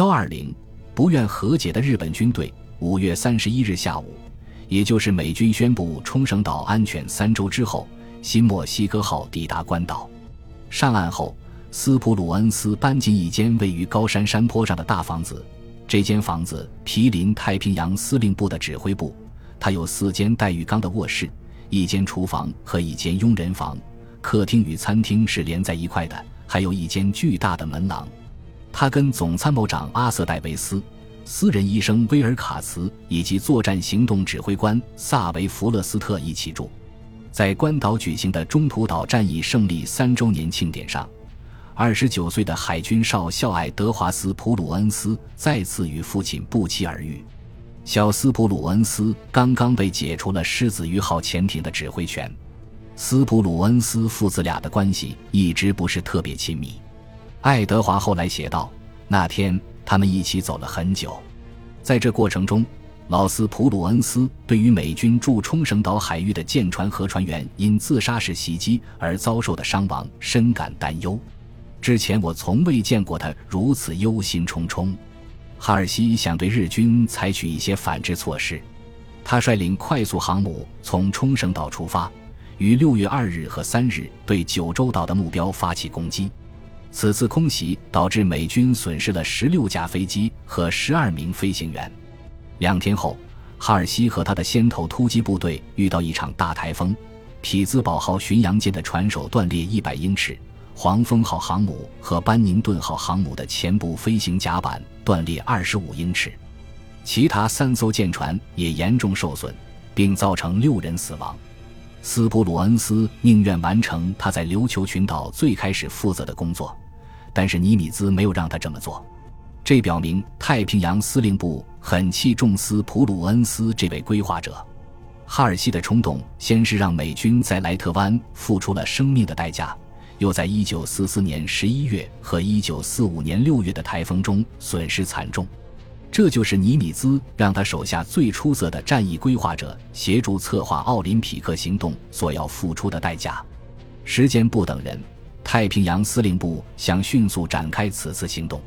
幺二零，不愿和解的日本军队，五月三十一日下午，也就是美军宣布冲绳岛安全三周之后，新墨西哥号抵达关岛。上岸后，斯普鲁恩斯搬进一间位于高山山坡上的大房子。这间房子毗邻太平洋司令部的指挥部，它有四间带浴缸的卧室、一间厨房和一间佣人房，客厅与餐厅是连在一块的，还有一间巨大的门廊。他跟总参谋长阿瑟·戴维斯、私人医生威尔卡茨以及作战行动指挥官萨维弗勒斯特一起住。在关岛举行的中途岛战役胜利三周年庆典上，二十九岁的海军少校爱德华斯·普鲁恩斯再次与父亲不期而遇。小斯普鲁恩斯刚刚被解除了狮子鱼号潜艇的指挥权。斯普鲁恩斯父子俩的关系一直不是特别亲密。爱德华后来写道：“那天他们一起走了很久，在这过程中，老斯普鲁恩斯对于美军驻冲绳岛海域的舰船和船员因自杀式袭击而遭受的伤亡深感担忧。之前我从未见过他如此忧心忡忡。”哈尔西想对日军采取一些反制措施，他率领快速航母从冲绳岛出发，于六月二日和三日对九州岛的目标发起攻击。此次空袭导致美军损失了十六架飞机和十二名飞行员。两天后，哈尔西和他的先头突击部队遇到一场大台风，匹兹堡号巡洋舰的船首断裂一百英尺，黄蜂号航母和班宁顿号航母的前部飞行甲板断裂二十五英尺，其他三艘舰船也严重受损，并造成六人死亡。斯普鲁恩斯宁愿完成他在琉球群岛最开始负责的工作，但是尼米兹没有让他这么做。这表明太平洋司令部很器重斯普鲁恩斯这位规划者。哈尔西的冲动先是让美军在莱特湾付出了生命的代价，又在1944年11月和1945年6月的台风中损失惨重。这就是尼米兹让他手下最出色的战役规划者协助策划奥林匹克行动所要付出的代价。时间不等人，太平洋司令部想迅速展开此次行动。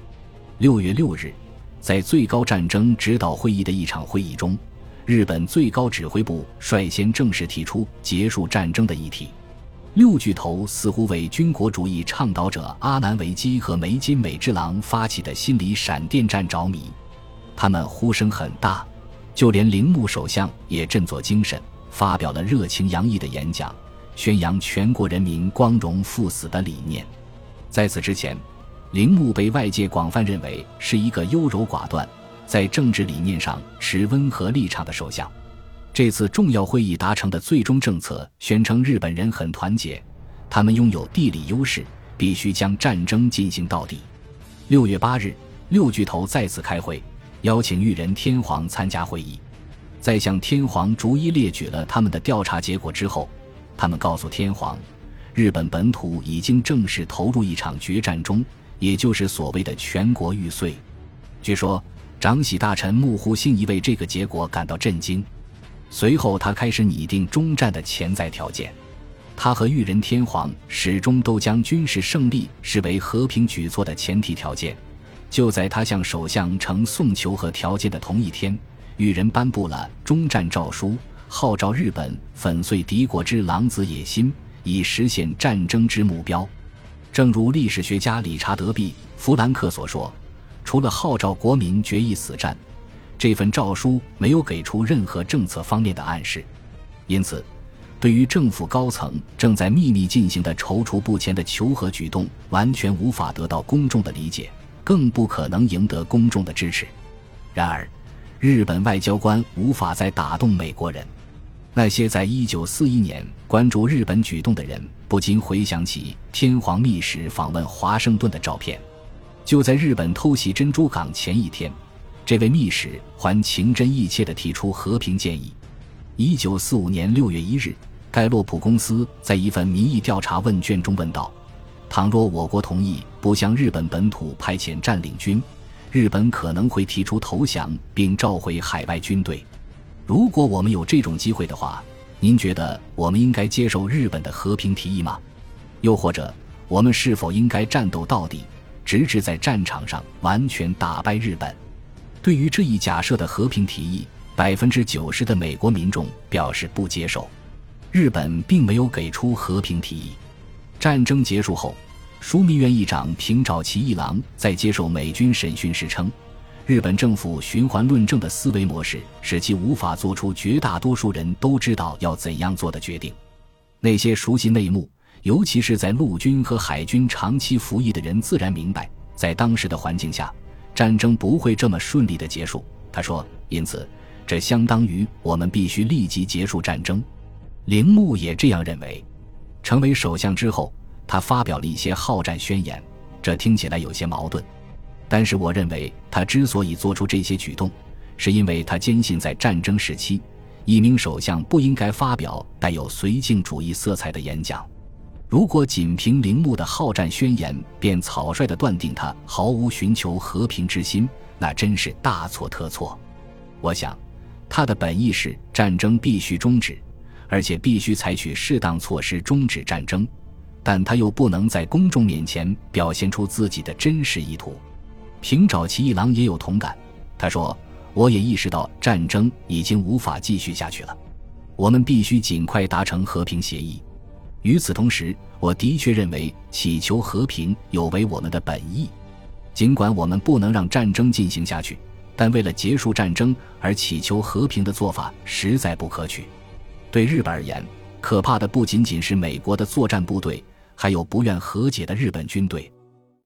六月六日，在最高战争指导会议的一场会议中，日本最高指挥部率先正式提出结束战争的议题。六巨头似乎为军国主义倡导者阿南惟基和梅津美之郎发起的心理闪电战着迷。他们呼声很大，就连铃木首相也振作精神，发表了热情洋溢的演讲，宣扬全国人民光荣赴死的理念。在此之前，铃木被外界广泛认为是一个优柔寡断，在政治理念上持温和立场的首相。这次重要会议达成的最终政策宣称日本人很团结，他们拥有地理优势，必须将战争进行到底。六月八日，六巨头再次开会。邀请裕仁天皇参加会议，在向天皇逐一列举了他们的调查结果之后，他们告诉天皇，日本本土已经正式投入一场决战中，也就是所谓的全国玉碎。据说，长喜大臣木户信一为这个结果感到震惊。随后，他开始拟定终战的潜在条件。他和裕仁天皇始终都将军事胜利视为和平举措的前提条件。就在他向首相呈送求和条件的同一天，裕仁颁布了终战诏书，号召日本粉碎敌国之狼子野心，以实现战争之目标。正如历史学家理查德 ·B· 弗兰克所说，除了号召国民决一死战，这份诏书没有给出任何政策方面的暗示。因此，对于政府高层正在秘密进行的踌躇不前的求和举动，完全无法得到公众的理解。更不可能赢得公众的支持。然而，日本外交官无法再打动美国人。那些在一九四一年关注日本举动的人，不禁回想起天皇密使访问华盛顿的照片。就在日本偷袭珍珠港前一天，这位密使还情真意切地提出和平建议。一九四五年六月一日，盖洛普公司在一份民意调查问卷中问道。倘若我国同意不向日本本土派遣占领军，日本可能会提出投降并召回海外军队。如果我们有这种机会的话，您觉得我们应该接受日本的和平提议吗？又或者，我们是否应该战斗到底，直至在战场上完全打败日本。对于这一假设的和平提议，百分之九十的美国民众表示不接受。日本并没有给出和平提议。战争结束后，枢密院议长平沼骐一郎在接受美军审讯时称。日本政府循环论证的思维模式，使其无法做出绝大多数人都知道要怎样做的决定。那些熟悉内幕，尤其是在陆军和海军长期服役的人，自然明白，在当时的环境下，战争不会这么顺利的结束。他说：“因此，这相当于我们必须立即结束战争。”铃木也这样认为。成为首相之后，他发表了一些好战宣言，这听起来有些矛盾。但是，我认为他之所以做出这些举动，是因为他坚信，在战争时期，一名首相不应该发表带有绥靖主义色彩的演讲。如果仅凭铃木的好战宣言便草率地断定他毫无寻求和平之心，那真是大错特错。我想，他的本意是战争必须终止，而且必须采取适当措施终止战争，但他又不能在公众面前表现出自己的真实意图。平沼骐一郎也有同感，他说：“我也意识到战争已经无法继续下去了，我们必须尽快达成和平协议。与此同时，我的确认为祈求和平有违我们的本意。尽管我们不能让战争进行下去，但为了结束战争而祈求和平的做法实在不可取。对日本而言，可怕的不仅仅是美国的作战部队，还有不愿和解的日本军队。”